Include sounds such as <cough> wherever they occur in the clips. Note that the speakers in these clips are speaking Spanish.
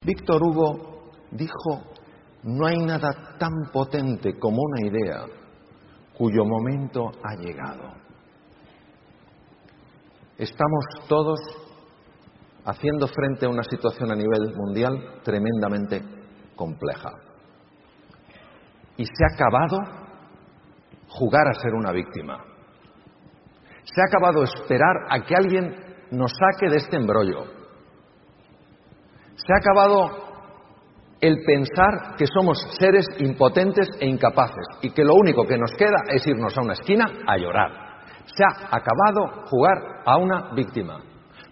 Víctor Hugo dijo, no hay nada tan potente como una idea cuyo momento ha llegado. Estamos todos haciendo frente a una situación a nivel mundial tremendamente compleja. Y se ha acabado jugar a ser una víctima. Se ha acabado esperar a que alguien nos saque de este embrollo. Se ha acabado el pensar que somos seres impotentes e incapaces y que lo único que nos queda es irnos a una esquina a llorar. Se ha acabado jugar a una víctima,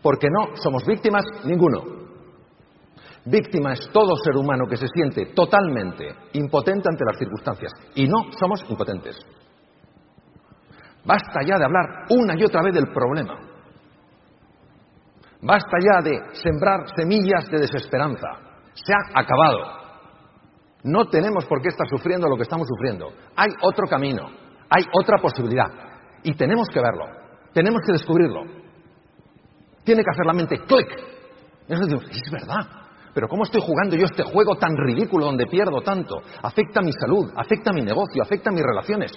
porque no somos víctimas ninguno. Víctima es todo ser humano que se siente totalmente impotente ante las circunstancias y no somos impotentes. Basta ya de hablar una y otra vez del problema. Basta ya de sembrar semillas de desesperanza. Se ha acabado. No tenemos por qué estar sufriendo lo que estamos sufriendo. Hay otro camino, hay otra posibilidad. Y tenemos que verlo, tenemos que descubrirlo. Tiene que hacer la mente clic. Nosotros decimos, es verdad. Pero ¿cómo estoy jugando yo este juego tan ridículo donde pierdo tanto? Afecta mi salud, afecta mi negocio, afecta mis relaciones.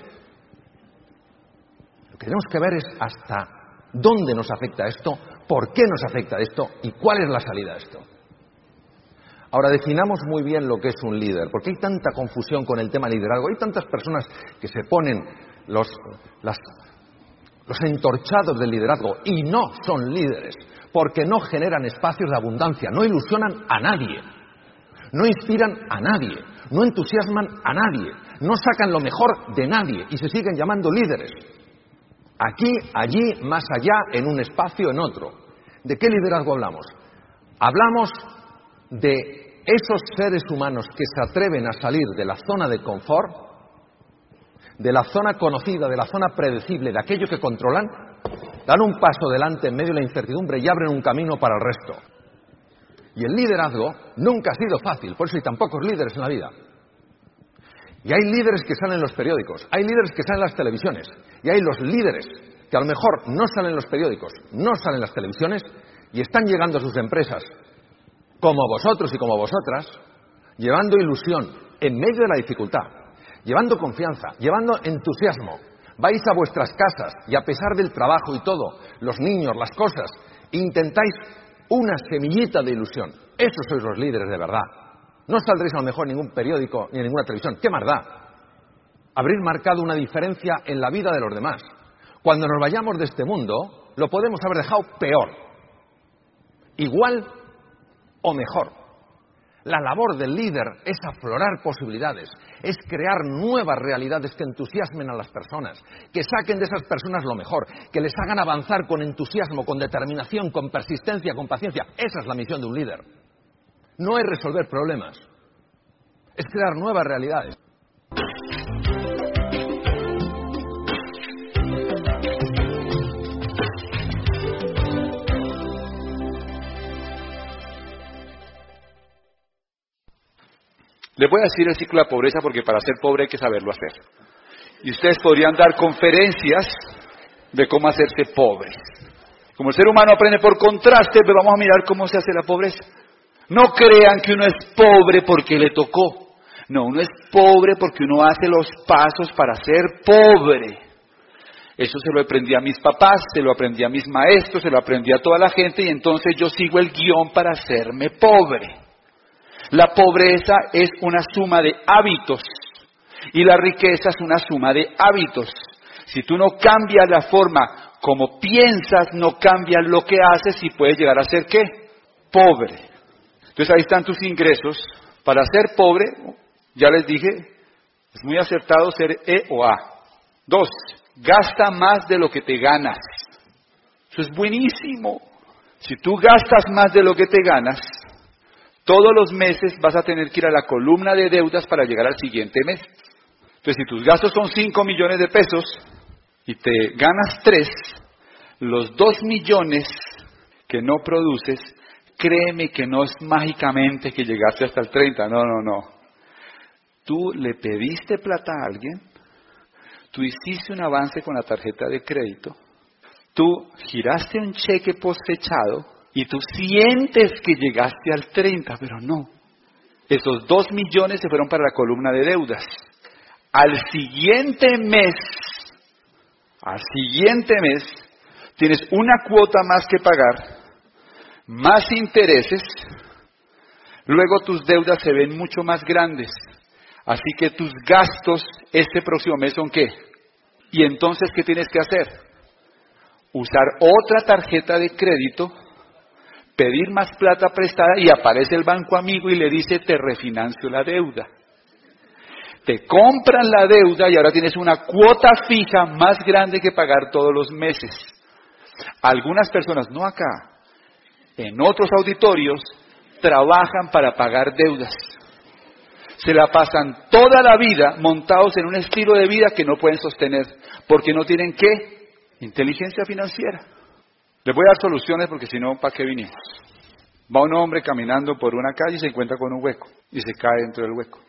Lo que tenemos que ver es hasta dónde nos afecta esto por qué nos afecta esto y cuál es la salida de esto. Ahora definamos muy bien lo que es un líder, porque hay tanta confusión con el tema liderazgo, hay tantas personas que se ponen los, los entorchados del liderazgo y no son líderes, porque no generan espacios de abundancia, no ilusionan a nadie, no inspiran a nadie, no entusiasman a nadie, no sacan lo mejor de nadie y se siguen llamando líderes. Aquí, allí, más allá, en un espacio, en otro. ¿De qué liderazgo hablamos? Hablamos de esos seres humanos que se atreven a salir de la zona de confort, de la zona conocida, de la zona predecible, de aquello que controlan, dan un paso adelante en medio de la incertidumbre y abren un camino para el resto. Y el liderazgo nunca ha sido fácil, por eso hay tan pocos líderes en la vida. Y hay líderes que salen en los periódicos, hay líderes que salen en las televisiones, y hay los líderes que a lo mejor no salen en los periódicos, no salen en las televisiones, y están llegando a sus empresas, como vosotros y como vosotras, llevando ilusión en medio de la dificultad, llevando confianza, llevando entusiasmo. Vais a vuestras casas y a pesar del trabajo y todo, los niños, las cosas, intentáis una semillita de ilusión. Esos sois los líderes de verdad. No saldréis a lo mejor en ningún periódico ni en ninguna televisión. ¿Qué más da? Habréis marcado una diferencia en la vida de los demás. Cuando nos vayamos de este mundo, lo podemos haber dejado peor. Igual o mejor. La labor del líder es aflorar posibilidades, es crear nuevas realidades que entusiasmen a las personas, que saquen de esas personas lo mejor, que les hagan avanzar con entusiasmo, con determinación, con persistencia, con paciencia. Esa es la misión de un líder no es resolver problemas, es crear nuevas realidades. Le voy a decir el ciclo de la pobreza porque para ser pobre hay que saberlo hacer. Y ustedes podrían dar conferencias de cómo hacerse pobre. Como el ser humano aprende por contraste, pues vamos a mirar cómo se hace la pobreza. No crean que uno es pobre porque le tocó. No, uno es pobre porque uno hace los pasos para ser pobre. Eso se lo aprendí a mis papás, se lo aprendí a mis maestros, se lo aprendí a toda la gente y entonces yo sigo el guion para hacerme pobre. La pobreza es una suma de hábitos y la riqueza es una suma de hábitos. Si tú no cambias la forma como piensas, no cambias lo que haces y puedes llegar a ser qué? Pobre. Entonces ahí están tus ingresos. Para ser pobre, ya les dije, es muy acertado ser E o A. Dos, gasta más de lo que te ganas. Eso es buenísimo. Si tú gastas más de lo que te ganas, todos los meses vas a tener que ir a la columna de deudas para llegar al siguiente mes. Entonces, si tus gastos son 5 millones de pesos y te ganas 3, los 2 millones que no produces créeme que no es mágicamente que llegaste hasta el 30, no, no, no. Tú le pediste plata a alguien, tú hiciste un avance con la tarjeta de crédito, tú giraste un cheque posfechado Y tú sientes que llegaste al 30, pero no. Esos dos millones se fueron para la columna de deudas. Al siguiente mes, al siguiente mes, tienes una cuota más que pagar, más intereses, luego tus deudas se ven mucho más grandes. Así que tus gastos este próximo mes son qué? Y entonces, ¿qué tienes que hacer? Usar otra tarjeta de crédito, pedir más plata prestada y aparece el banco amigo y le dice, te refinancio la deuda. Te compran la deuda y ahora tienes una cuota fija más grande que pagar todos los meses. Algunas personas, no acá, en otros auditorios, trabajan para pagar deudas. Se la pasan toda la vida montados en un estilo de vida que no pueden sostener, porque no tienen qué? Inteligencia financiera. Les voy a dar soluciones porque si no, ¿para qué vinimos? Va un hombre caminando por una calle y se encuentra con un hueco y se cae dentro del hueco.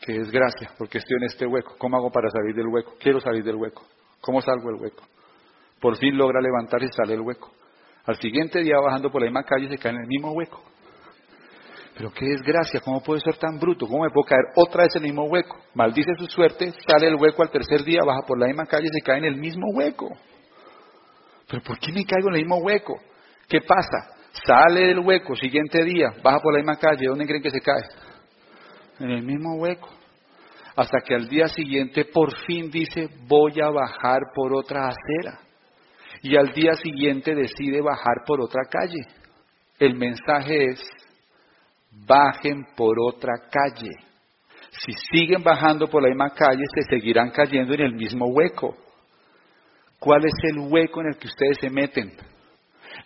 Qué desgracia, porque estoy en este hueco. ¿Cómo hago para salir del hueco? Quiero salir del hueco. ¿Cómo salgo del hueco? Por fin logra levantarse y sale del hueco. Al siguiente día, bajando por la misma calle, se cae en el mismo hueco. Pero qué desgracia, ¿cómo puedo ser tan bruto? ¿Cómo me puedo caer otra vez en el mismo hueco? Maldice su suerte, sale del hueco al tercer día, baja por la misma calle y se cae en el mismo hueco. Pero ¿por qué me caigo en el mismo hueco? ¿Qué pasa? Sale del hueco, siguiente día, baja por la misma calle, ¿dónde creen que se cae? En el mismo hueco. Hasta que al día siguiente por fin dice, voy a bajar por otra acera. Y al día siguiente decide bajar por otra calle. El mensaje es, bajen por otra calle. Si siguen bajando por la misma calle, se seguirán cayendo en el mismo hueco. ¿Cuál es el hueco en el que ustedes se meten?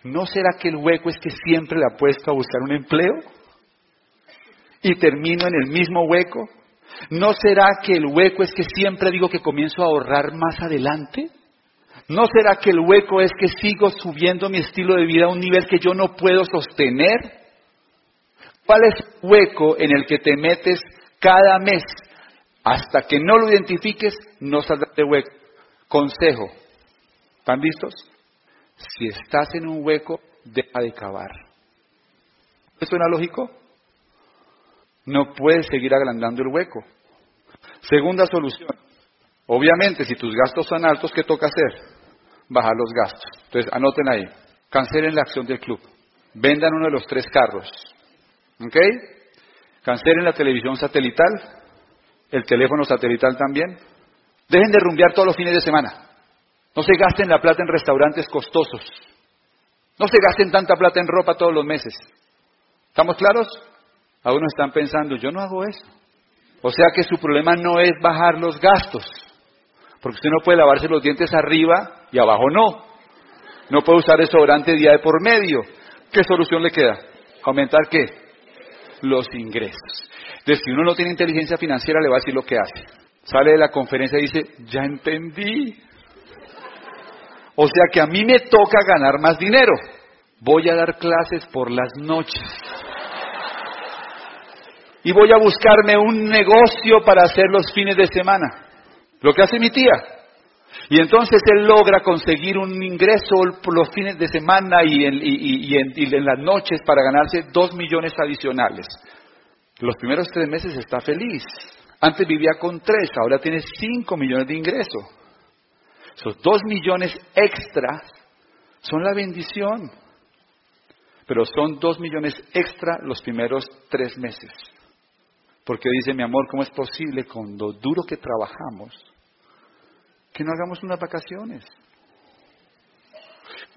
¿No será que el hueco es que siempre le apuesto a buscar un empleo? ¿Y termino en el mismo hueco? ¿No será que el hueco es que siempre digo que comienzo a ahorrar más adelante? ¿No será que el hueco es que sigo subiendo mi estilo de vida a un nivel que yo no puedo sostener? ¿Cuál es el hueco en el que te metes cada mes? Hasta que no lo identifiques, no saldrás de hueco. Consejo. ¿Están listos? Si estás en un hueco, deja de cavar. ¿Eso suena lógico? No puedes seguir agrandando el hueco. Segunda solución. Obviamente, si tus gastos son altos, ¿qué toca hacer? Bajar los gastos. Entonces, anoten ahí. Cancelen la acción del club. Vendan uno de los tres carros. ¿Ok? Cancelen la televisión satelital. El teléfono satelital también. Dejen de rumbear todos los fines de semana. No se gasten la plata en restaurantes costosos. No se gasten tanta plata en ropa todos los meses. ¿Estamos claros? Algunos están pensando, yo no hago eso. O sea que su problema no es bajar los gastos. Porque usted no puede lavarse los dientes arriba y abajo no. No puede usar desodorante día de por medio. ¿Qué solución le queda? ¿Aumentar qué? Los ingresos. Entonces, si uno no tiene inteligencia financiera, le va a decir lo que hace. Sale de la conferencia y dice, ya entendí. O sea que a mí me toca ganar más dinero. Voy a dar clases por las noches. Y voy a buscarme un negocio para hacer los fines de semana. Lo que hace mi tía. Y entonces él logra conseguir un ingreso los fines de semana y en, las noches para ganarse dos millones adicionales. Los primeros tres meses está feliz. Antes vivía con tres, ahora tiene cinco millones de ingresos. Esos dos millones extra son la bendición. Pero son dos millones extra los primeros tres meses. Porque dice mi amor, ¿cómo es posible con lo duro que trabajamos que no hagamos unas vacaciones?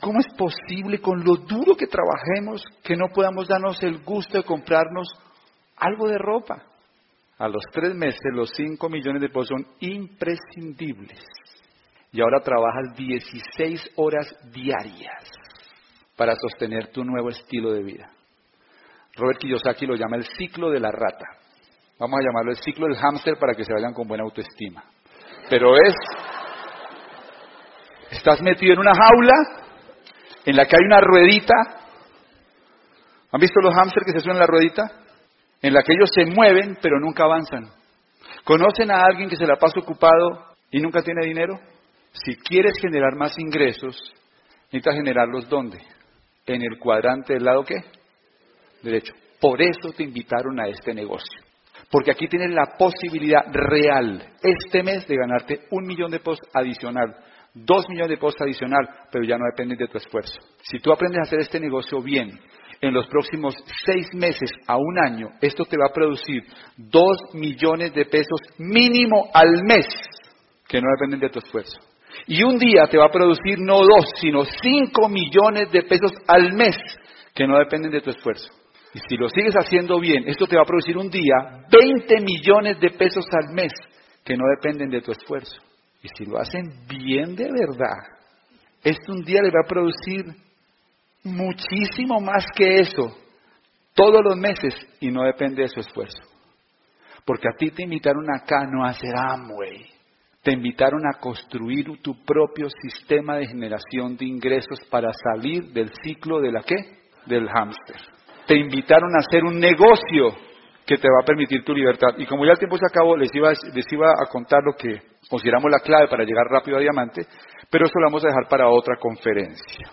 ¿Cómo es posible con lo duro que trabajemos que no podamos darnos el gusto de comprarnos algo de ropa? A los tres meses los cinco millones de pesos son imprescindibles y ahora trabajas 16 horas diarias para sostener tu nuevo estilo de vida. Robert Kiyosaki lo llama el ciclo de la rata. Vamos a llamarlo el ciclo del hámster para que se vayan con buena autoestima. Pero es, estás metido en una jaula en la que hay una ruedita. ¿Han visto los hámsters que se suenan en la ruedita? En la que ellos se mueven pero nunca avanzan. ¿Conocen a alguien que se la pasa ocupado y nunca tiene dinero? Si quieres generar más ingresos, necesitas generarlos ¿dónde? en el cuadrante del lado qué? Derecho. Por eso te invitaron a este negocio. Porque aquí tienes la posibilidad real este mes de ganarte un millón de pesos adicional, dos millones de pesos adicional, pero ya no dependen de tu esfuerzo. Si tú aprendes a hacer este negocio bien, en los próximos seis meses a un año, esto te va a producir dos millones de pesos mínimo al mes, que no dependen de tu esfuerzo. Y un día te va a producir no dos, sino cinco millones de pesos al mes, que no dependen de tu esfuerzo. Y si lo sigues haciendo bien, esto te va a producir un día 20 millones de pesos al mes que no dependen de tu esfuerzo. Y si lo hacen bien de verdad, esto un día le va a producir muchísimo más que eso todos los meses y no depende de su esfuerzo. Porque a ti te invitaron acá no a hacer Amway. Te invitaron a construir tu propio sistema de generación de ingresos para salir del ciclo de la qué? Del hámster te invitaron a hacer un negocio que te va a permitir tu libertad. Y como ya el tiempo se acabó, les iba, les iba a contar lo que consideramos la clave para llegar rápido a diamante, pero eso lo vamos a dejar para otra conferencia.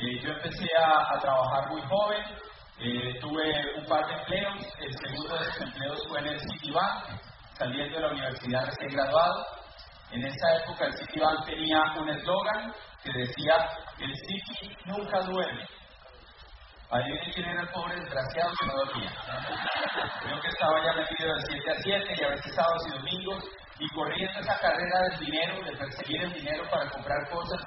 Eh, yo empecé a trabajar muy joven, eh, tuve un par de empleos, el segundo de esos empleos fue en el Citibank, saliendo de la universidad recién graduado. En esa época el Citibank tenía un eslogan que decía, el City nunca duerme. Adivinen quién era el pobre desgraciado que no dormía. Creo que estaba ya metido de 7 a 7 y a veces sábados y domingos y corriendo esa carrera del dinero, de perseguir el dinero para comprar cosas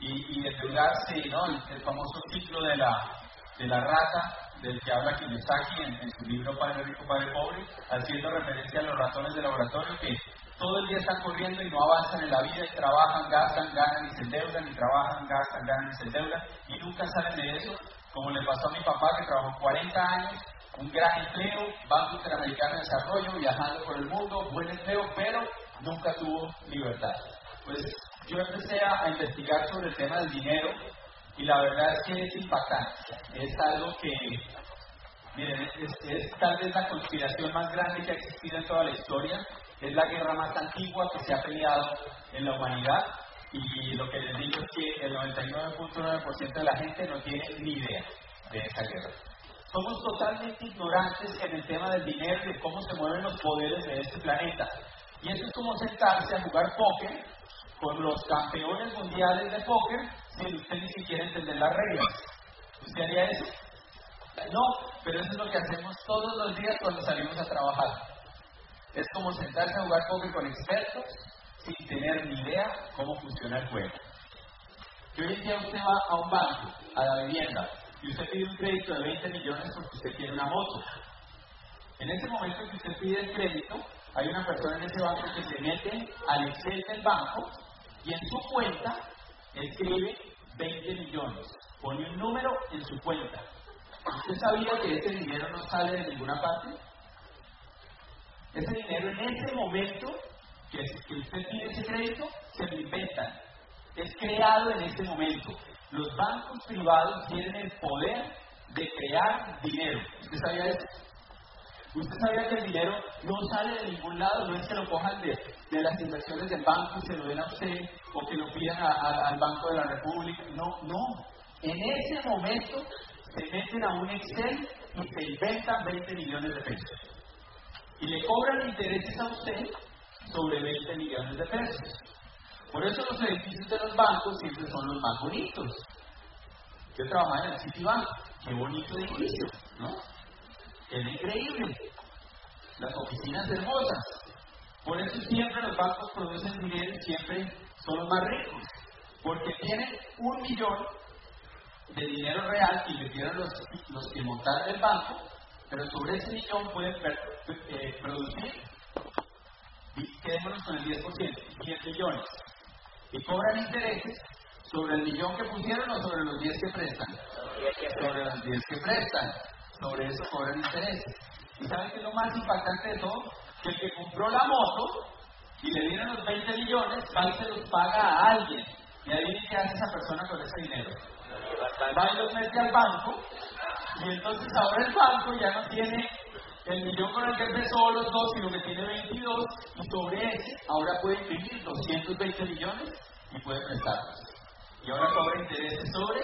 y, y endeudarse, ¿no? el, famoso ciclo de la, de la rata del que habla Kiyosaki en, en su libro Padre Rico, Padre Pobre, haciendo referencia a los ratones de laboratorio que todo el día están corriendo y no avanzan en la vida y trabajan, gastan, ganan y se endeudan y trabajan, gastan, ganan y se endeudan y nunca salen de eso, como le pasó a mi papá que trabajó 40 años, un gran empleo, Banco Interamericano de Desarrollo, viajando por el mundo, buen empleo, pero nunca tuvo libertad. Pues yo empecé a investigar sobre el tema del dinero y la verdad es que es impactante. Es algo que, miren, es, tal vez la conspiración más grande que ha existido en toda la historia. Es la guerra más antigua que se ha peleado en la humanidad. Y lo que les digo es que el 99.9% de la gente no tiene ni idea de esa guerra. Somos totalmente ignorantes en el tema del dinero y de cómo se mueven los poderes de este planeta. Y eso es como sentarse a jugar póker con los campeones mundiales de póker sin usted ni siquiera entender las reglas. ¿Usted haría eso? No, pero eso es lo que hacemos todos los días cuando salimos a trabajar. Es como sentarse a jugar póker con expertos sin tener ni idea cómo funciona el juego. Que hoy en día usted va a un banco, a la vivienda, y usted pide un crédito de 20 millones porque usted quiere una moto. En ese momento que usted pide el crédito, hay una persona en ese banco que se mete al Excel del banco y en su cuenta escribe 20 millones, pone un número en su cuenta. ¿Usted sabía que ese dinero no sale de ninguna parte? Ese dinero en ese momento que, usted pide ese crédito, se lo inventan. Es creado en ese momento. Los bancos privados tienen el poder de crear dinero. ¿Usted sabía eso? ¿Usted sabía que el dinero no sale de ningún lado? No es que lo cojan de, las inversiones del banco y se lo den a usted o que lo pidan al Banco de la República. No, no. En ese momento se meten a un Excel y se inventan 20 millones de pesos. Y le cobran intereses a usted sobre 20 millones de pesos. Por eso los edificios de los bancos siempre son los más bonitos. Yo trabajaba en el Citibank. Qué bonito edificio, ¿no? Es increíble. Las oficinas hermosas. Por eso siempre los bancos producen dinero y siempre son los más ricos. Porque tienen un millón de dinero real que invirtieron los, los que montaron el banco, pero sobre ese millón pueden eh, producir, quedémonos con el 10%, 10 millones. Y cobran intereses sobre el millón que pusieron o sobre los 10 que prestan. Sobre los 10 que prestan sobre eso cobran intereses. ¿Y saben qué es lo más impactante de todo? Que el que compró la moto y le dieron los 20 millones, va y se los paga a alguien. Y ahí qué hace esa persona con ese dinero. va y los mete al banco, y entonces ahora el banco ya no tiene el millón con el que empezó los dos, sino que tiene 22, y sobre ese ahora puede imprimir 220 millones y puede prestarlos. Y ahora cobra intereses sobre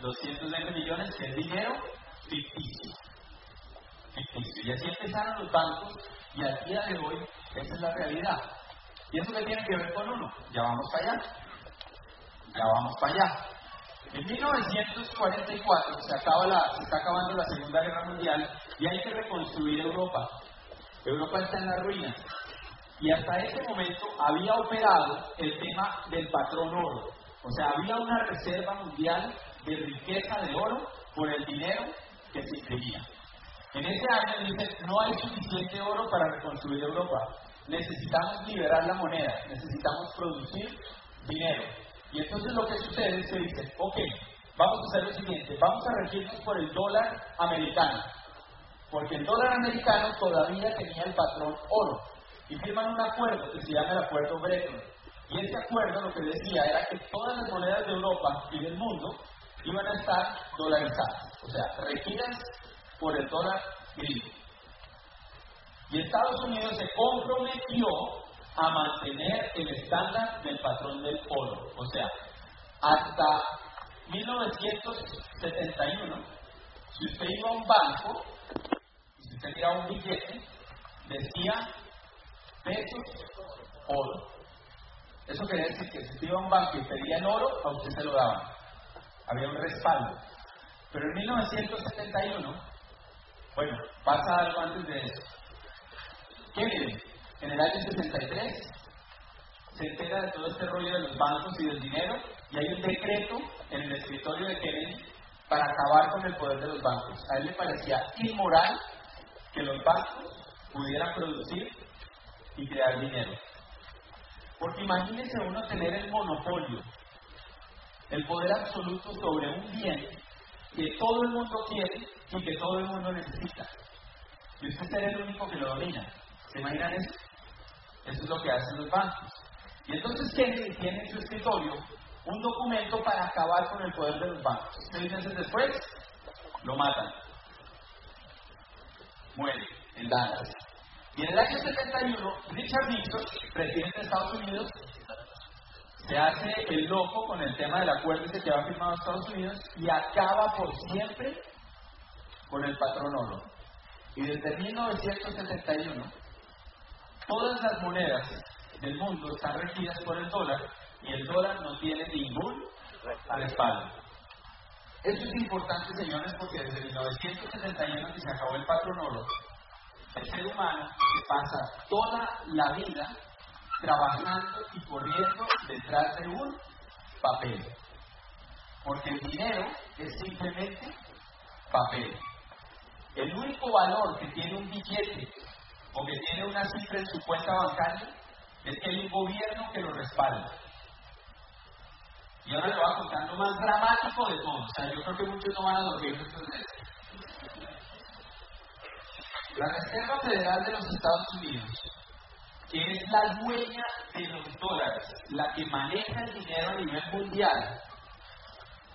220 millones, que es dinero ficticio. Ficticio. Y así empezaron los bancos, y al día de hoy esa es la realidad. ¿Y eso qué tiene que ver con uno? Ya vamos para allá. Ya vamos para allá. En 1944 se, acaba la, se está acabando la Segunda Guerra Mundial y hay que reconstruir Europa. Europa está en la ruina. Y hasta ese momento había operado el tema del patrón oro. O sea, había una reserva mundial de riqueza de oro por el dinero que se imprimía. En ese año dice, no hay suficiente oro para reconstruir Europa. Necesitamos liberar la moneda, necesitamos producir dinero. Y entonces lo que sucede es que dicen, ok, vamos a hacer lo siguiente, vamos a regirnos por el dólar americano, porque el dólar americano todavía tenía el patrón oro, y firman un acuerdo que se llama el Acuerdo Bretton. Y ese acuerdo lo que decía era que todas las monedas de Europa y del mundo iban a estar dolarizadas, o sea, regidas por el dólar gringo. Y Estados Unidos se comprometió a mantener el estándar del patrón del oro. O sea, hasta 1971, si usted iba a un banco si usted tiraba un billete, decía pesos oro. Eso quería decir que si usted iba a un banco y pedía el oro, a usted se lo daban. Había un respaldo. Pero en 1971, bueno, pasa algo antes de eso. Kennedy, en el año 63, se entera de todo este rollo de los bancos y del dinero y hay un decreto en el escritorio de Kennedy para acabar con el poder de los bancos. A él le parecía inmoral que los bancos pudieran producir y crear dinero. Porque imagínese uno tener el monopolio, el poder absoluto sobre un bien que todo el mundo quiere y que todo el mundo necesita. Y usted ser el único que lo domina. ¿Se imaginan eso? Eso es lo que hacen los bancos. Y entonces Kennedy tiene en su escritorio un documento para acabar con el poder de los bancos. Seis meses después, lo matan. Muere en Dallas. Y en el año 71, Richard Nixon, presidente de Estados Unidos, se hace el loco con el tema del acuerdo que había firmado Estados Unidos y acaba por siempre con el patrón oro. Y desde 1971, todas las monedas del mundo están regidas por el dólar y el dólar no tiene ningún respaldo. Esto es importante, señores, porque desde 1971 que se acabó el patrón oro, el ser humano pasa toda la vida trabajando y corriendo detrás de un papel. Porque el dinero es simplemente papel. El único valor que tiene un billete o que tiene una cifra en su cuenta bancaria es que hay un gobierno que lo respalda. Y ahora le voy a contar lo más dramático de todo. O sea, yo creo que muchos no van a dormir estos meses. La Reserva Federal de los Estados Unidos, que es la dueña de los dólares, la que maneja el dinero a nivel mundial,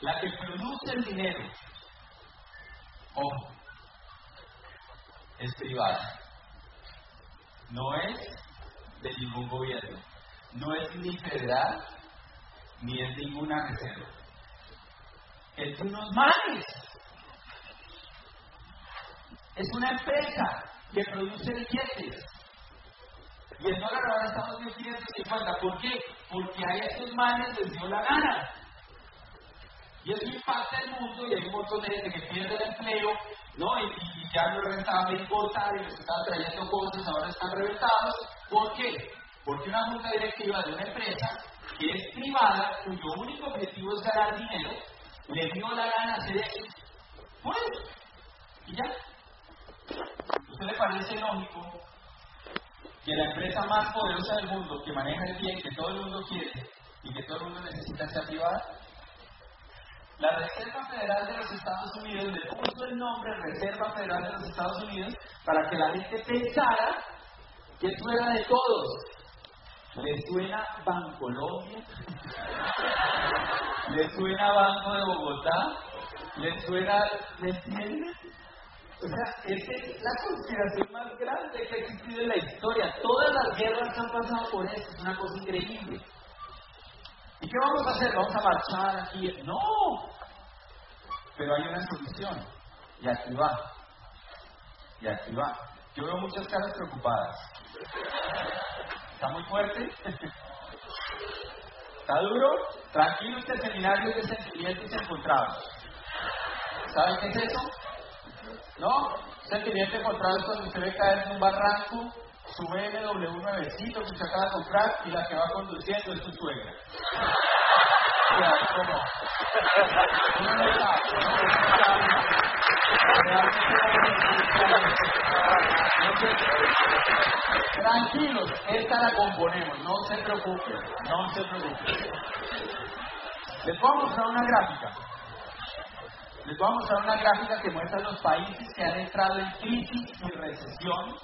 la que produce el dinero, ojo, es privada. No es de ningún gobierno. No es ni federal ni es ninguna reserva. Es de unos manes. Es una empresa que produce billetes. Y el dólar ahora estamos en 550. ¿Por qué? Porque a estos manes les dio la gana. Y eso impacta el mundo y hay un montón de gente que pierde el empleo, ¿no? Y, y ya no es rentable importar y les están trayendo cosas, ahora están reventados. ¿Por qué? Porque una junta directiva de una empresa que es privada, cuyo único objetivo es ganar dinero, le dio la gana hacer eso. Pues, y ya. ¿Usted le parece lógico que la empresa más poderosa del mundo, que maneja el bien que todo el mundo quiere y que todo el mundo necesita, sea privada? La Reserva Federal de los Estados Unidos le puso el nombre Reserva Federal de los Estados Unidos para que la gente pensara que eso era de todos. ¿Le suena Bancolombia? ¿Le suena Banco de Bogotá? ¿Le suena. O sea, es la conspiración más grande que ha existido en la historia. Todas las guerras han pasado por eso, es una cosa increíble. ¿Y qué vamos a hacer? ¿Vamos a marchar aquí? No. Pero hay una solución. Y aquí va. Y aquí va. Yo veo muchas caras preocupadas. ¿Está muy fuerte? ¿Está duro? Tranquilo este seminario de sentimientos encontrados. ¿Saben qué es eso? ¿No? Sentimiento encontrado es cuando usted ve caer en un barranco su BMW nuevecito que usted acaba de comprar y la que va conduciendo es su suegra. Tranquilos, esta la componemos, no se preocupen, no se preocupen. Les voy a mostrar una gráfica. Les voy a mostrar una gráfica que muestra los países que han entrado en crisis y recesión,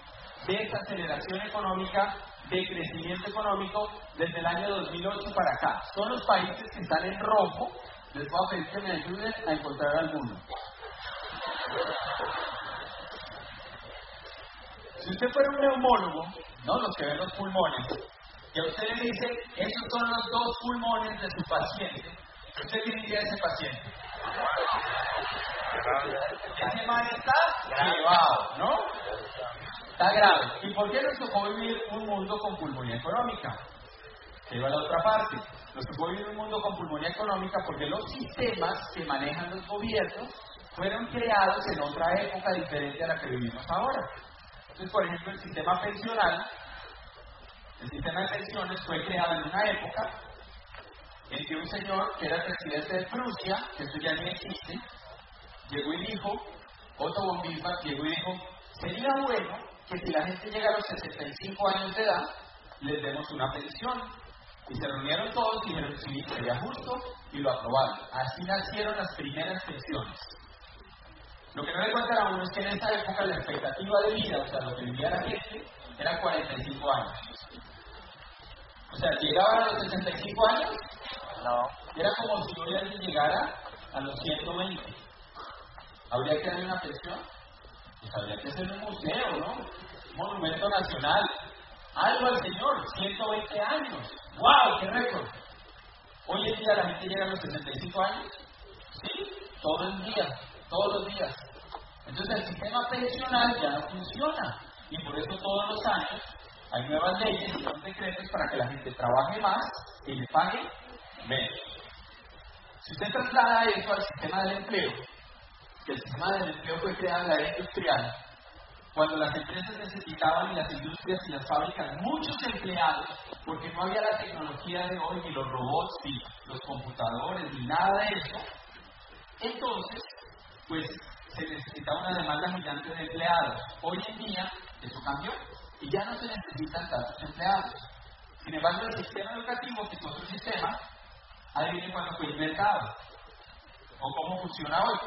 desaceleración económica, de crecimiento económico desde el año 2008 para acá. Son los países que están en rojo. Les voy a pedir que me ayuden a encontrar alguno. Si usted fuera un neumólogo, ¿no? Los que ven los pulmones, y a usted le dice, esos son los dos pulmones de su paciente, ¿usted diría de ese paciente? Ese mal está llevado, ¿no? Está grave. ¿Y por qué nos tocó vivir un mundo con pulmonía económica? Se va a la otra parte. Nos tocó vivir un mundo con pulmonía económica porque los sistemas que manejan los gobiernos fueron creados en otra época diferente a la que vivimos ahora. Entonces, por ejemplo, el sistema pensional, el sistema de pensiones fue creado en una época en que un señor que era presidente de Prusia, que esto ya no existe, llegó y dijo, Otto von Bismarck llegó y dijo, sería bueno que si la gente llega a los 65 años de edad, les demos una pensión. Y se reunieron todos y dijeron, sí, sería justo, y lo aprobaron. Así nacieron las primeras pensiones. Lo que no le cuentan a uno es que en esa época la expectativa de vida, o sea, lo que vivía la gente, era 45 años. O sea, llegaban a los 65 años, No. era como si hoy alguien llegara a los 120. ¿Habría que darle una pensión? Pues habría que hacer un museo, ¿no? Un monumento nacional. Algo al Señor, 120 años. ¡Wow! ¡Qué récord! Hoy en día la gente llega a los 65 años. Sí, todo el día, todos los días. Entonces el sistema pensional ya no funciona. Y por eso todos los años hay nuevas leyes y nuevos decretos para que la gente trabaje más y le pague menos. Si usted traslada eso al sistema del empleo, que el sistema del empleo fue creado en la era industrial, cuando las empresas necesitaban y las industrias y las fábricas muchos empleados, porque no había la tecnología de hoy, ni los robots, ni los computadores, ni nada de eso, entonces, pues se necesitaba una demanda gigante de empleados. Hoy en día eso cambió y ya no se necesitan tantos empleados. Sin embargo, el sistema educativo, que es otro sistema, adivinen cuándo fue inventado o cómo funciona hoy,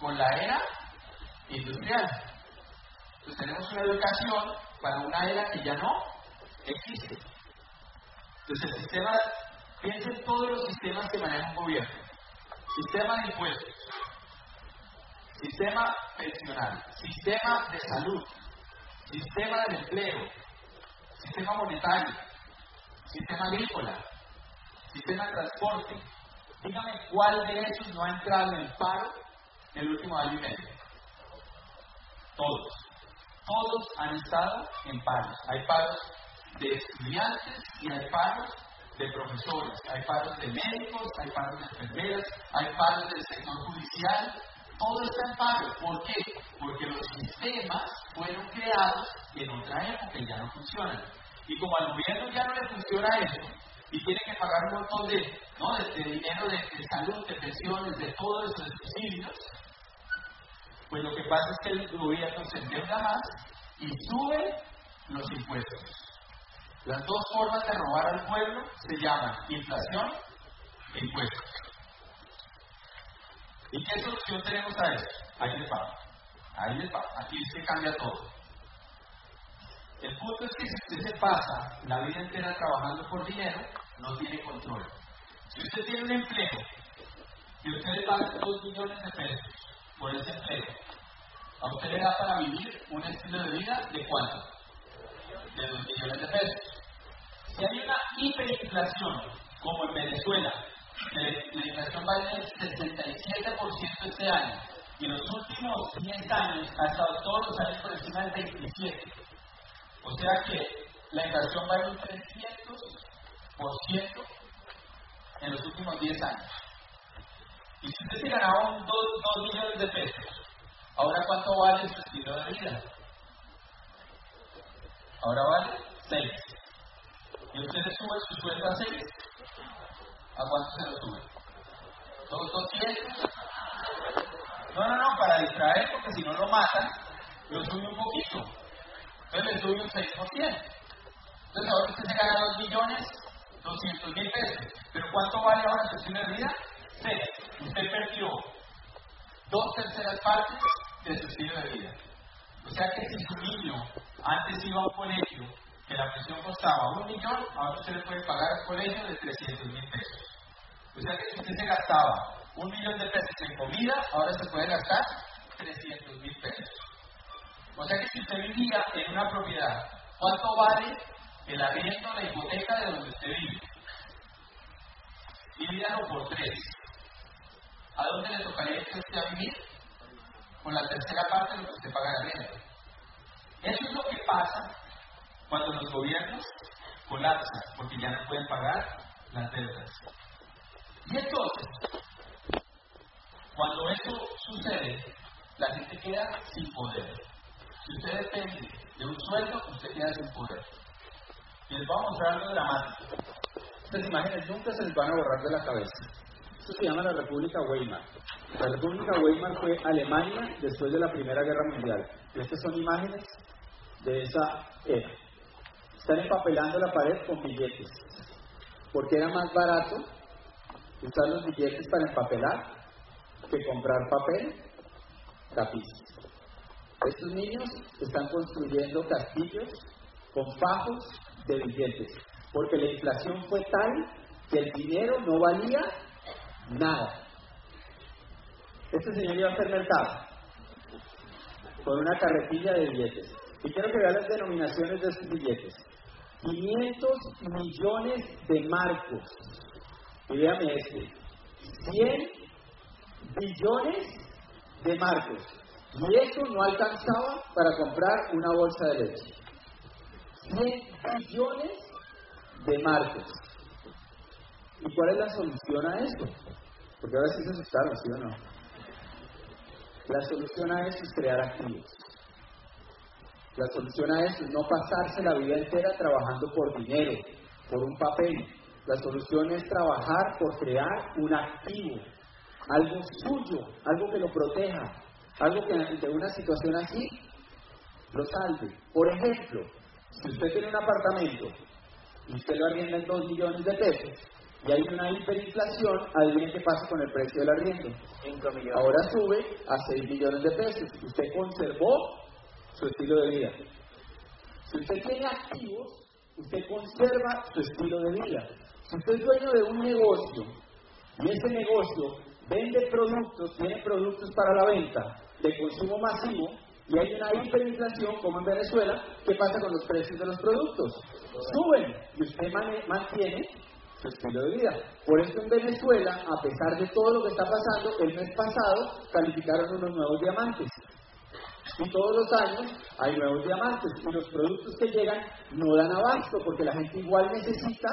con la era industrial. Entonces tenemos una educación para una era que ya no existe. Entonces el sistema, piensen en todos los sistemas que maneja un gobierno. Sistema de impuestos, sistema pensional, sistema de salud, sistema del empleo, sistema monetario, sistema agrícola, sistema de transporte. Dígame cuál de esos no ha entrado en el paro el último año y medio. Todos. Todos han estado en paros. Hay paros de estudiantes y hay paros de profesores, hay paros de médicos, hay paros de enfermeras, hay paros del sector judicial. Todo está en paro. ¿Por qué? Porque los sistemas fueron creados en otra época y ya no funcionan. Y como al gobierno ya no le funciona eso, y tiene que pagar un montón de, ¿no? de, dinero de, salud, de pensiones, de todo eso, de subsidios, pues lo que pasa es que el gobierno se endeuda más y sube los impuestos. Las dos formas de robar al pueblo se llaman inflación e impuestos. ¿Y qué solución tenemos a eso? Ahí les va. Ahí les va. Aquí se cambia todo. El punto es que si usted se pasa la vida entera trabajando por dinero, no tiene control. Si usted tiene un empleo que ustedes pagan 2 millones de pesos por ese empleo, a usted le da para vivir un estilo de vida de cuánto? De 2 millones de pesos. Si hay una hiperinflación, como en Venezuela, la inflación va a ser 67% este año, y en los últimos 10 años ha estado todos los años por encima del 27. O sea que la inflación va ir un 300% en los últimos 10 años. Y si usted se ganaba 2, millones de pesos, ¿ahora cuánto vale su estilo de vida? Ahora vale 6. ¿Y usted le sube su sueldo a 6? ¿A cuánto se lo sube? ¿Dos 200? No, no, no, para distraer, porque si no lo matan, lo sube un poquito. Entonces le sube un 6%. Entonces ahora usted se gana 2 millones 200 mil pesos. Pero ¿cuánto vale ahora su estilo de vida? 6. Usted perdió dos terceras partes de su estilo de vida. O sea que si su niño antes iba a un colegio que la pensión costaba un millón, ahora usted le puede pagar el colegio de 300 mil pesos. O sea que si usted se gastaba un millón de pesos en comida, ahora se puede gastar 300 mil pesos. O sea que si usted vivía en una propiedad, ¿cuánto vale el arriendo, la hipoteca de donde usted vive? Divídalo por tres. ¿A dónde le tocaría a usted a vivir? Con la tercera parte de lo que usted paga de arriendo. Eso es lo que pasa cuando los gobiernos colapsan, porque ya no pueden pagar las deudas. Y entonces, cuando eso sucede, la gente queda sin poder. Si usted depende de un sueldo, usted queda sin poder. Y les voy a mostrar algo dramático. Estas imágenes nunca se les van a borrar de la cabeza. Esto se llama la República Weimar. La República Weimar fue Alemania después de la Primera Guerra Mundial. Estas son imágenes de esa era. Están empapelando la pared con billetes. Porque era más barato usar los billetes para empapelar que comprar papel, tapiz. Estos niños están construyendo castillos con fajos de billetes, porque la inflación fue tal que el dinero no valía nada. Este señor iba a hacer mercado con una carretilla de billetes. Y quiero que vean las denominaciones de estos billetes. 500 millones de marcos. Y véame este. 100 billones de marcos. Y eso no alcanzaba para comprar una bolsa de leche. 100 billones de marcos. ¿Y cuál es la solución a esto? Porque ahora sí se asustaron, ¿sí o no? La solución a eso es crear activos. La solución a eso es no pasarse la vida entera trabajando por dinero, por un papel. La solución es trabajar por crear un activo, algo suyo, algo que lo proteja, algo que de una situación así lo salve. Por ejemplo, si usted tiene un apartamento y usted lo arrienda en 2 millones de pesos y hay una hiperinflación, adivinen qué pasa con el precio del arriendo. Ahora sube a 6 millones de pesos. Usted conservó su estilo de vida. Si usted tiene activos, usted conserva su estilo de vida. Si usted es dueño de un negocio y ese negocio vende productos, tiene productos para la venta de consumo masivo y hay una hiperinflación como en Venezuela, ¿qué pasa con los precios de los productos? Suben y usted mantiene su estilo de vida. Por eso en Venezuela, a pesar de todo lo que está pasando, el mes pasado calificaron unos nuevos diamantes. Y todos los años hay nuevos diamantes y los productos que llegan no dan abasto porque la gente igual necesita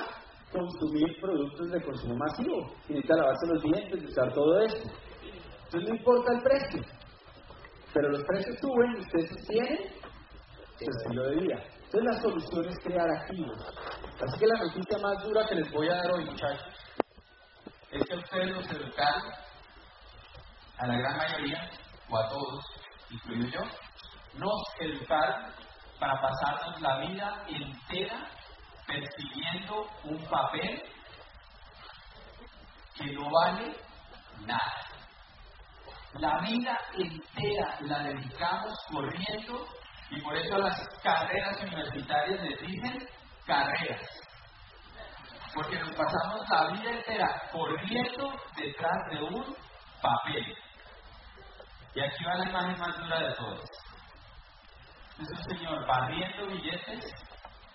consumir productos de consumo masivo. Y necesita lavarse los dientes, usar todo esto. Entonces no importa el precio. Pero los precios suben y ustedes sostienen su estilo de vida. Entonces la solución es crear activos. Así que la noticia más dura que les voy a dar hoy, muchachos, es que ustedes los educaron, a la gran mayoría, o a todos, incluido yo, nos educaron para pasarnos la vida entera persiguiendo un papel que no vale nada. La vida entera la dedicamos corriendo y por eso las carreras universitarias les dicen carreras. Porque nos pasamos la vida entera corriendo detrás de un papel. Y aquí va la imagen más dura de todos. Es un señor barriendo billetes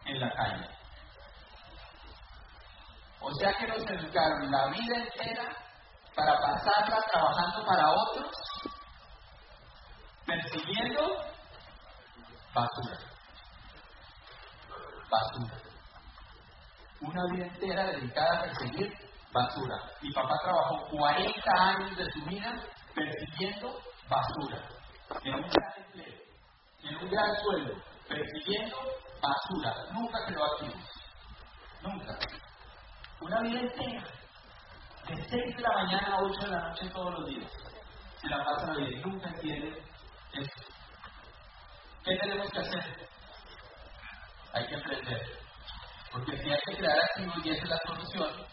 en la calle. O sea que nos educaron la vida entera para pasarla trabajando para otros, persiguiendo basura. Basura. Una vida entera dedicada a perseguir basura. Mi papá trabajó 40 años de su vida persiguiendo basura. En un gran empleo, en un gran sueldo, persiguiendo basura. Nunca quedó aquí. Nunca. Una vida entera. De 6 de la mañana a 8 de la noche todos los días. Se la pasa bien. Nunca entiende esto. ¿Qué tenemos que hacer? Hay que aprender. Porque si hay que crear activos y esa es la solución,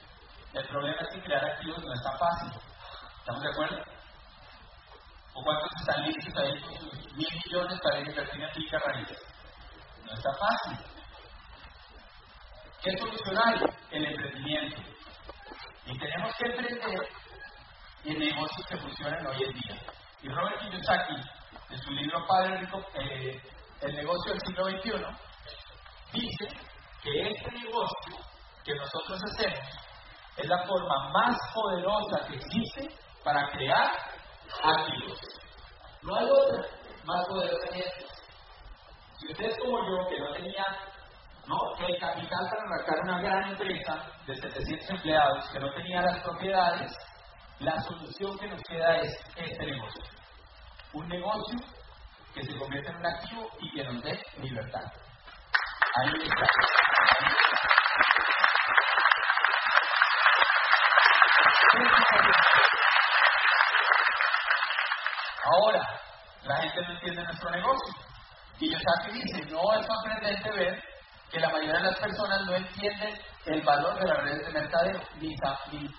el problema es que crear activos no es tan fácil. ¿Estamos de acuerdo? ¿O cuántos están listos ahí con mil millones para invertir en finca raíces? No está fácil. ¿Qué solucionar? El emprendimiento. Y tenemos que emprender en negocios que funcionan hoy en día. Y Robert Kiyosaki, en su libro Padre Rico, eh, El negocio del siglo XXI, dice que este negocio que nosotros hacemos es la forma más poderosa que existe para crear activos. No hay otra más poderosa que esta. Si usted es como yo, que no tenía ¿no? el capital para arrancar una gran empresa de 700 empleados, que no tenía las propiedades, la solución que nos queda es este negocio. Un negocio que se convierta en un activo y que nos dé libertad. Ahí está. Ahora, la gente no entiende nuestro negocio. Y yo que dice, no es sorprendente ver que la mayoría de las personas no entienden el valor de las redes de mercadeo, ni,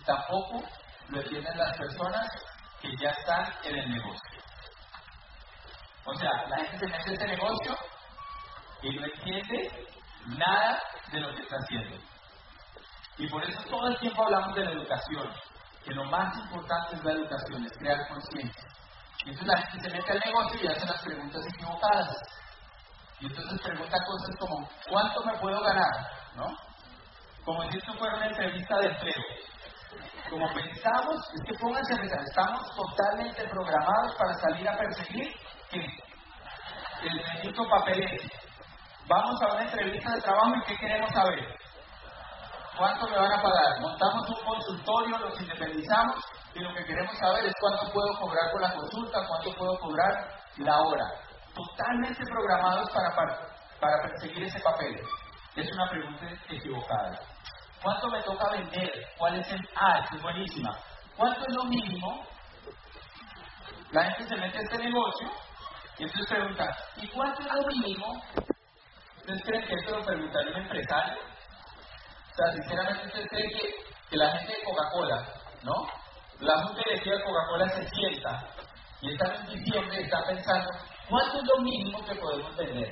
tampoco lo entienden las personas que ya están en el negocio. O sea, la gente se mete en este negocio y no entiende nada de lo que está haciendo. Y por eso todo el tiempo hablamos de la educación, que lo más importante es la educación, es crear conciencia. Y entonces la gente se mete al negocio y hace las preguntas equivocadas. Y entonces pregunta cosas como, ¿cuánto me puedo ganar? ¿No? Como si esto fuera una entrevista de empleo. Como pensamos, es que pónganse a pensar, estamos totalmente programados para salir a perseguir ¿qué? el bendito papelete. Vamos a una entrevista de trabajo y ¿qué queremos saber? ¿Cuánto me van a pagar? Montamos un consultorio, los independizamos y lo que queremos saber es cuánto puedo cobrar por la consulta, cuánto puedo cobrar la hora. Totalmente programados para, para, perseguir ese papel. Es una pregunta equivocada. ¿Cuánto me toca vender? ¿Cuál es el Ah, es buenísima. ¿Cuánto es lo mínimo? La gente se mete a este negocio y entonces pregunta, ¿y cuánto es lo mínimo? ¿Ustedes creen que esto lo preguntaría un empresario? O sea, sinceramente, ¿ustedes creen que, que la gente de Coca-Cola, ¿no? La junta directiva de Coca-Cola se sienta y está en diciembre está pensando, ¿cuánto es lo mínimo que podemos vender?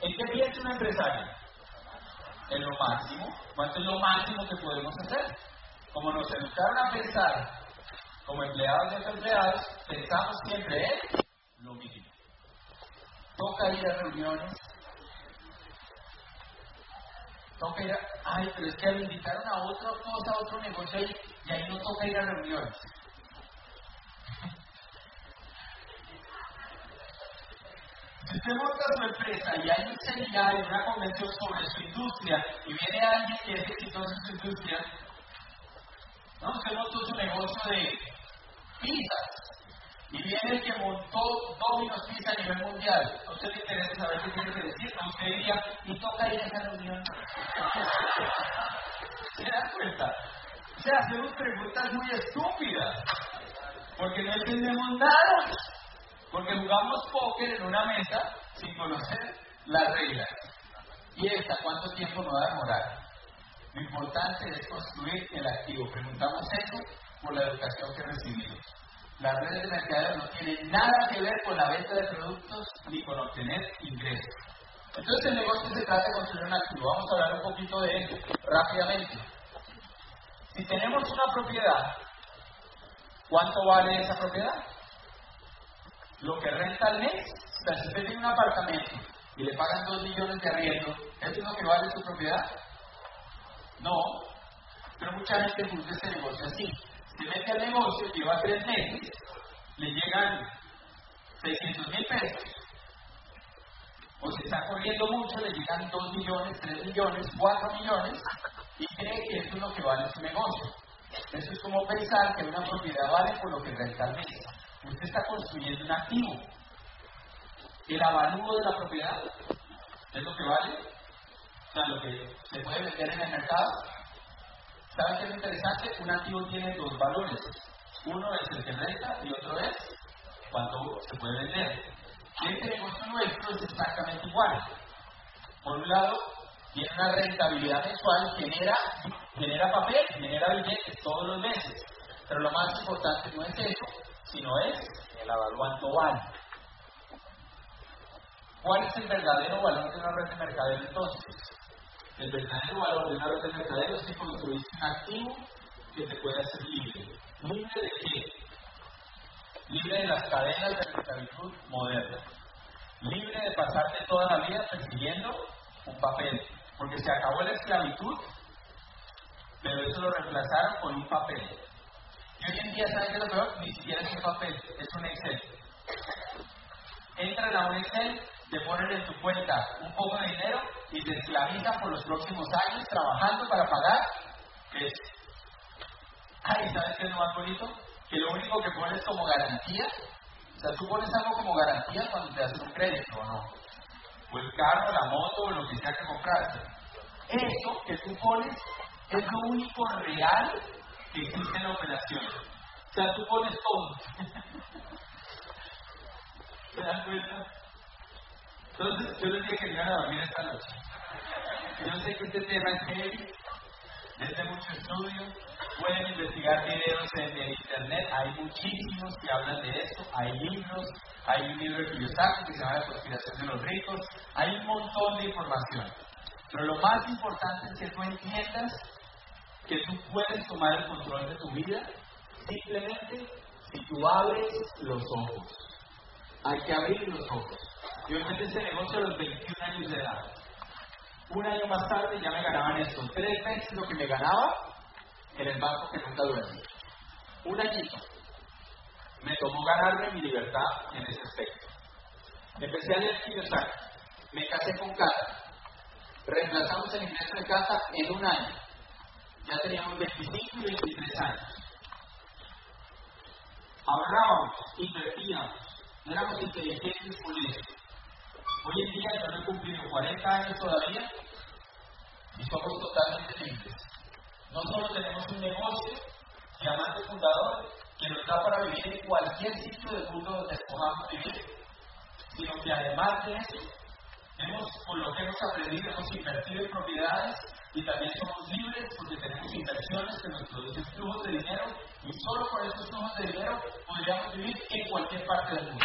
¿En qué piensa un empresario? En lo máximo. ¿Cuánto es lo máximo que podemos hacer? Como nos educaron a pensar como empleados y empleados, pensamos siempre en lo mínimo. Toca ir a reuniones. Toca ir. Ay, pero es que me invitaron a otra cosa, a otro negocio ahí, y ahí no toca ir a reuniones. <laughs> Si usted monta su empresa y hay un seminario, una convención sobre su industria, y viene alguien que es exitoso en su industria, ¿no? Usted montó su negocio de pizzas, y viene el que montó Domino's Pizza a nivel mundial. ¿A usted le interesa saber qué tiene que decir? ¿A usted diría, y toca ir a esa reunión? <laughs> ¿Se da cuenta? O sea, hacemos preguntas muy estúpidas, porque no entendemos nada, porque jugamos póker en una mesa sin conocer las reglas. ¿Y esta cuánto tiempo nos va a demorar? Lo importante es construir el activo. Preguntamos eso por la educación que recibimos. Las redes de mercadeo no tienen nada que ver con la venta de productos ni con obtener ingresos. Entonces el negocio se trata de construir un activo. Vamos a hablar un poquito de eso rápidamente. Si tenemos una propiedad, ¿cuánto vale esa propiedad? Lo que renta al mes, o sea, si usted tiene un apartamento y le pagan 2 millones de arriendo, ¿eso es lo que vale su propiedad? No, pero mucha gente busca este negocio así. Se mete al negocio, lleva tres meses, le llegan 600 mil pesos. O se está corriendo mucho, le llegan 2 millones, 3 millones, 4 millones, y cree que eso es lo que vale su negocio. Eso es como pensar que una propiedad vale por lo que renta al mes. Usted está construyendo un activo. El avalúo de la propiedad es lo que vale, o sea, lo que se puede vender en el mercado. ¿Saben qué es interesante? Un activo tiene dos valores. Uno es el que renta y otro es cuánto se puede vender. Este negocio nuestro es exactamente igual. Por un lado, tiene una rentabilidad mensual, genera, genera papel, genera billetes todos los meses. Pero lo más importante no es eso, sino es el cuánto vale. ¿Cuál es el verdadero valor de una red de mercadeo entonces? El verdadero valor de una red de mercadeo es que construiste un activo que te puede hacer libre. ¿Libre de qué? Libre de las cadenas de la esclavitud moderna. Libre de pasarte toda la vida persiguiendo un papel. Porque se acabó la esclavitud, pero eso lo reemplazaron con un papel. Y hoy en día, ¿saben qué es lo peor? Ni siquiera es un papel, es un Excel. Entran a un Excel, te ponen en tu cuenta un poco de dinero y te esclavizan por los próximos años trabajando para pagar eso. Ay, ¿sabes qué es lo más bonito? Que lo único que pones como garantía, o sea, tú pones algo como garantía cuando te haces un crédito, ¿o no? O el carro, la moto, o lo que sea que compraste. Eso que tú pones es lo único real que existe en la operación. O sea, tú pones todo. <laughs> ¿Te das cuenta? Entonces, yo les dije que iban a dormir esta noche. Yo sé que este tema es heavy, es de mucho estudio. Pueden investigar videos en, en, internet, hay muchísimos que hablan de esto. Hay libros, hay un libro yo saco que se llama La conspiración de los ricos. Hay un montón de información. Pero lo más importante es que tú entiendas que tú puedes tomar el control de tu vida simplemente si tú abres los ojos. Hay que abrir los ojos. Yo empecé ese negocio a los 21 años de edad. Un año más tarde ya me ganaban esto, tres veces lo que me ganaba en el banco que nunca duerme. Un añito. Me tomó ganarme mi libertad en ese aspecto. Empecé a leer. Me casé con casa. Reemplazamos el ingreso de casa en un año. Ya teníamos 25 y 23 años. Ahorrábamos, invertíamos, éramos inteligentes con eso. Hoy en día yo no he cumplido 40 años todavía y somos totalmente libres. No solo tenemos un negocio, diamante fundador, que nos da para vivir en cualquier sitio del mundo donde escojamos vivir, sino que además de eso, hemos, por lo que hemos aprendido, hemos invertido en propiedades y también somos libres porque tenemos inversiones que nos producen flujos de dinero y solo con esos flujos de dinero podríamos vivir en cualquier parte del mundo.